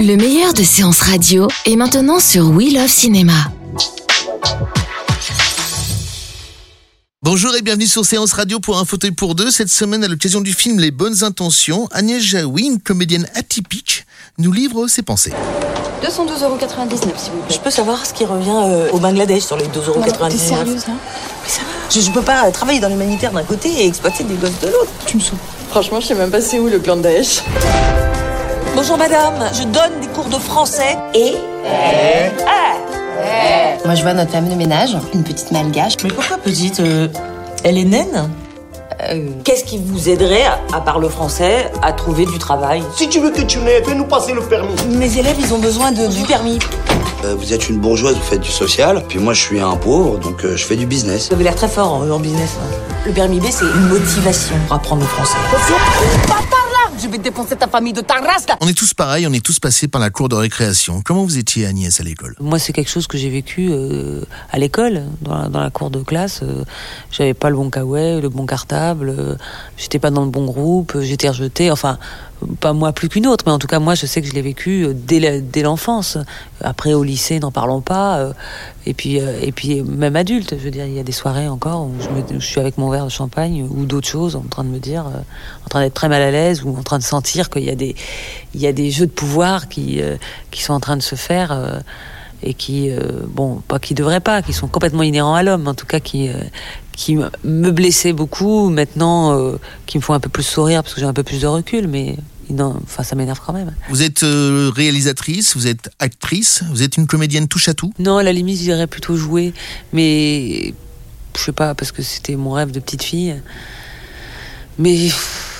Le meilleur de séances radio est maintenant sur We Love Cinéma. Bonjour et bienvenue sur Séance Radio pour un fauteuil pour deux. Cette semaine, à l'occasion du film Les Bonnes Intentions, Agnès Jaoui, une comédienne atypique, nous livre ses pensées. 212,99€ s'il vous plaît. Je peux savoir ce qui revient euh, au Bangladesh sur les 12,99€ T'es sérieuse là Mais ça va, je, je peux pas travailler dans l'humanitaire d'un côté et exploiter des gosses de l'autre. Tu me saoules. Franchement, je sais même pas c'est où le clan de Daesh. Bonjour madame, je donne des cours de français et... Moi, je vois notre femme de ménage, une petite malgache. Mais pourquoi petite euh, Elle est naine Euh, Qu'est-ce qui vous aiderait, à, part le français, à trouver du travail Si tu veux que tu n'aies, fais-nous passer le permis. Mes élèves, ils ont besoin de, du permis. Euh, vous êtes une bourgeoise, vous faites du social, puis moi je suis un pauvre, donc euh, je fais du business. Vous avez l'air très fort en, en business. hein. Le permis B, c'est une motivation pour apprendre le français. Je vais défoncer ta famille de ta race, là On est tous pareils, on est tous passés par la cour de récréation. Comment vous étiez Agnès à l'école? Moi, c'est quelque chose que j'ai vécu euh, à l'école, dans la, dans la cour de classe. Euh, J'avais pas le bon caouet, le bon cartable, euh, j'étais pas dans le bon groupe, j'étais rejetée. Enfin, pas moi plus qu'une autre, mais en tout cas, moi, je sais que je l'ai vécu euh, dès l'enfance. Après, au lycée, n'en parlons pas. euh, et puis, euh, et puis, même adulte, je veux dire, il y a des soirées encore où je, suis avec mon verre de champagne ou d'autres choses, en train de me dire, en train d'être très mal à l'aise ou en train de sentir qu'il y a des, y a des jeux de pouvoir qui, qui sont en train de se faire. et qui, bon, pas qui devraient pas, qui sont complètement inhérents à l'homme, en tout cas qui, qui me blessaient beaucoup, maintenant, euh, qui me font un peu plus sourire parce que j'ai un peu plus de recul, mais non, enfin, ça m'énerve quand même. Vous êtes euh, réalisatrice, vous êtes actrice, vous êtes une comédienne touche à tout? Non, à la limite, j'irais plutôt jouer, mais je sais pas, parce que c'était mon rêve de petite fille. Mais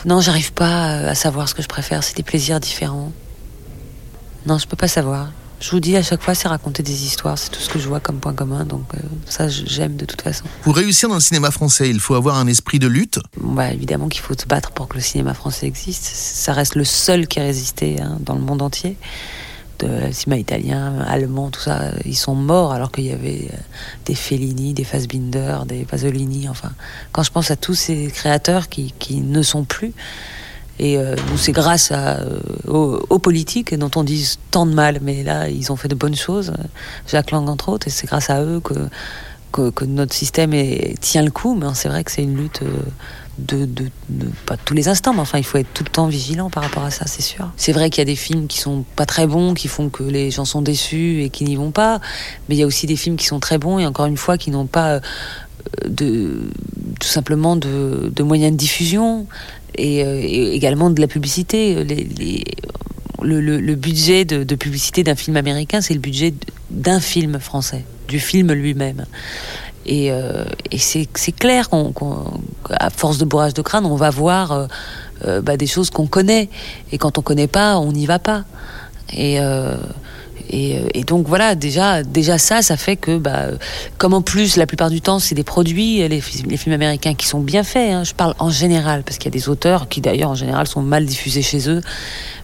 non, j'arrive pas à savoir ce que je préfère, c'est des plaisirs différents. Non, je peux pas savoir. Je vous dis, à chaque fois, c'est raconter des histoires, c'est tout ce que je vois comme point commun, donc euh, ça, j'aime de toute façon. Pour réussir dans le cinéma français, il faut avoir un esprit de lutte. Bah, évidemment qu'il faut se battre pour que le cinéma français existe. Ça reste le seul qui a résisté hein, dans le monde entier. De, le cinéma italien, allemand, tout ça, ils sont morts alors qu'il y avait euh, des Fellini, des Fassbinder, des Pasolini. Enfin, quand je pense à tous ces créateurs qui, qui ne sont plus, et euh, c'est grâce à, euh, aux, politiques dont on dit tant de mal, mais là, ils ont fait de bonnes choses. Jacques Lang, entre autres, et c'est grâce à eux que, notre système tient le coup. Mais c'est vrai que c'est une lutte euh, de, de, pas tous les instants, mais enfin, il faut être tout le temps vigilant par rapport à ça, c'est sûr. C'est vrai qu'il y a des films qui sont pas très bons, qui font que les gens sont déçus et qui n'y vont pas. Mais il y a aussi des films qui sont très bons et encore une fois qui n'ont pas de tout simplement de, moyens de diffusion et, euh, également de la publicité. Le, budget de, publicité d'un film américain, c'est le budget d'un film français, du film lui-même. Et, euh, c'est clair qu'à force de bourrage de crâne, on va voir euh, bah, des choses qu'on connaît. Et quand on connaît pas, on n'y va pas. Et, et, euh, et donc voilà, déjà, déjà ça, ça fait que, bah, euh, comme en plus la plupart du temps c'est des produits, les, fi- les films américains qui sont bien faits. hein, je parle en général parce qu'il y a des auteurs qui d'ailleurs en général sont mal diffusés chez eux,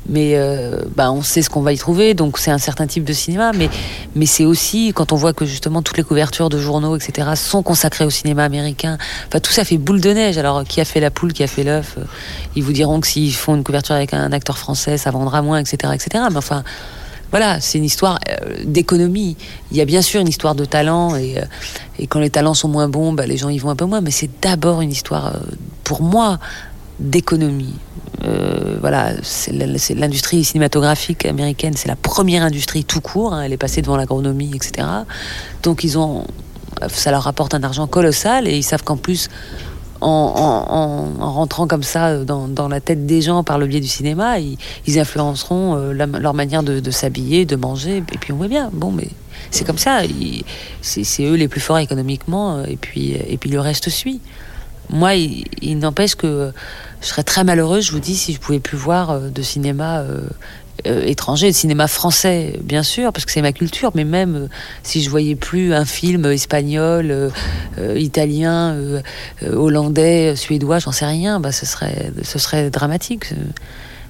mais euh, bah, on sait ce qu'on va y trouver, donc c'est un certain type de cinéma. Mais mais c'est aussi quand on voit que justement toutes les couvertures de journaux, etc., sont consacrées au cinéma américain. Enfin tout ça fait boule de neige. Alors qui a fait la poule, qui a fait l'œuf euh, Ils vous diront que s'ils font une couverture avec un acteur français, ça vendra moins, etc., etc. Mais enfin voilà, c'est une histoire euh, d'économie. Il y a bien sûr une histoire de talent et, euh, quand les talents sont moins bons, bah, les gens y vont un peu moins. Mais c'est d'abord une histoire, euh, pour moi, d'économie. Voilà, c'est l'industrie cinématographique américaine, c'est la première industrie tout court. hein, elle est passée devant l'agronomie, etc. Donc ils ont, ça leur rapporte un argent colossal et ils savent qu'en plus en, en- en- en rentrant comme ça dans, dans la tête des gens par le biais du cinéma, ils, influenceront euh, leur manière de, s'habiller, de manger. Et puis on voit bien, bon, mais c'est comme ça. C'est eux les plus forts économiquement, euh, et puis, et puis le reste suit. moi, il, il n'empêche que je serais très malheureuse, je vous dis, si je pouvais plus voir euh, de cinéma euh, étranger, de cinéma français, bien sûr, parce que c'est ma culture, mais même euh, si je voyais plus un film espagnol, euh, italien, hollandais, suédois, j'en sais rien, bah, ce, serait, ce serait dramatique.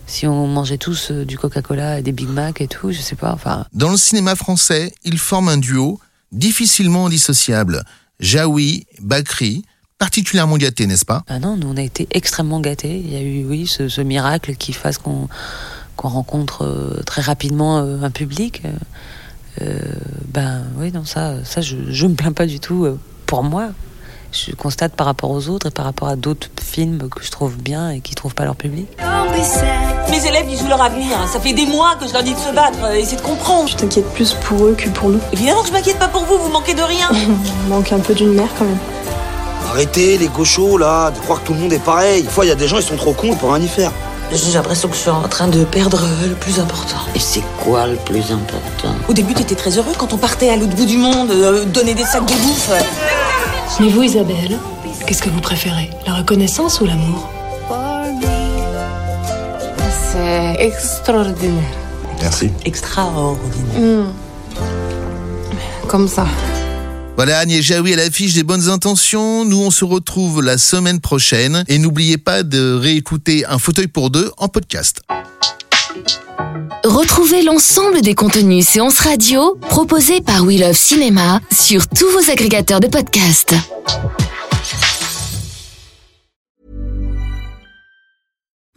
Si on mangeait tous du Coca-Cola et des Big Mac et tout, je sais pas, enfin. Dans le cinéma français, ils forment un duo difficilement dissociable. Jaoui, Bakri, particulièrement gâtés, n'est-ce pas? Ah non, nous on a été extrêmement gâtés. Il y a eu, oui, ce, ce miracle qui fasse qu'on qu'on rencontre euh, très rapidement euh, un public. Euh, ben oui, non, ça, ça je, je me plains pas du tout euh, pour moi. Je constate par rapport aux autres et par rapport à d'autres films que je trouve bien et qui trouvent pas leur public. Mes élèves, ils jouent leur avenir. Ça fait des mois que je leur dis de se battre. Essayez de comprendre. Je t'inquiète plus pour eux que pour nous. Évidemment que je m'inquiète pas pour vous, vous manquez de rien. On manque un peu d'une mère quand même. Arrêtez les gauchos là, de croire que tout le monde est pareil. Des fois, il y a des gens, ils sont trop cons pour rien y faire. J'ai l'impression que je suis en train de perdre le plus important. Et c'est quoi le plus important? Au début, t'étais très heureux quand on partait à l'autre bout du monde, euh, donner des sacs de bouffe. Mais vous, Isabelle, qu'est-ce que vous préférez? La reconnaissance ou l'amour? C'est extraordinaire. Merci. Extraordinaire. Comme ça. Voilà, Agnès Jaoui à l'affiche des bonnes intentions. Nous, on se retrouve la semaine prochaine. Et n'oubliez pas de réécouter Un fauteuil pour deux en podcast. Retrouvez l'ensemble des contenus séances radio proposés par We Love Cinéma sur tous vos agrégateurs de podcasts.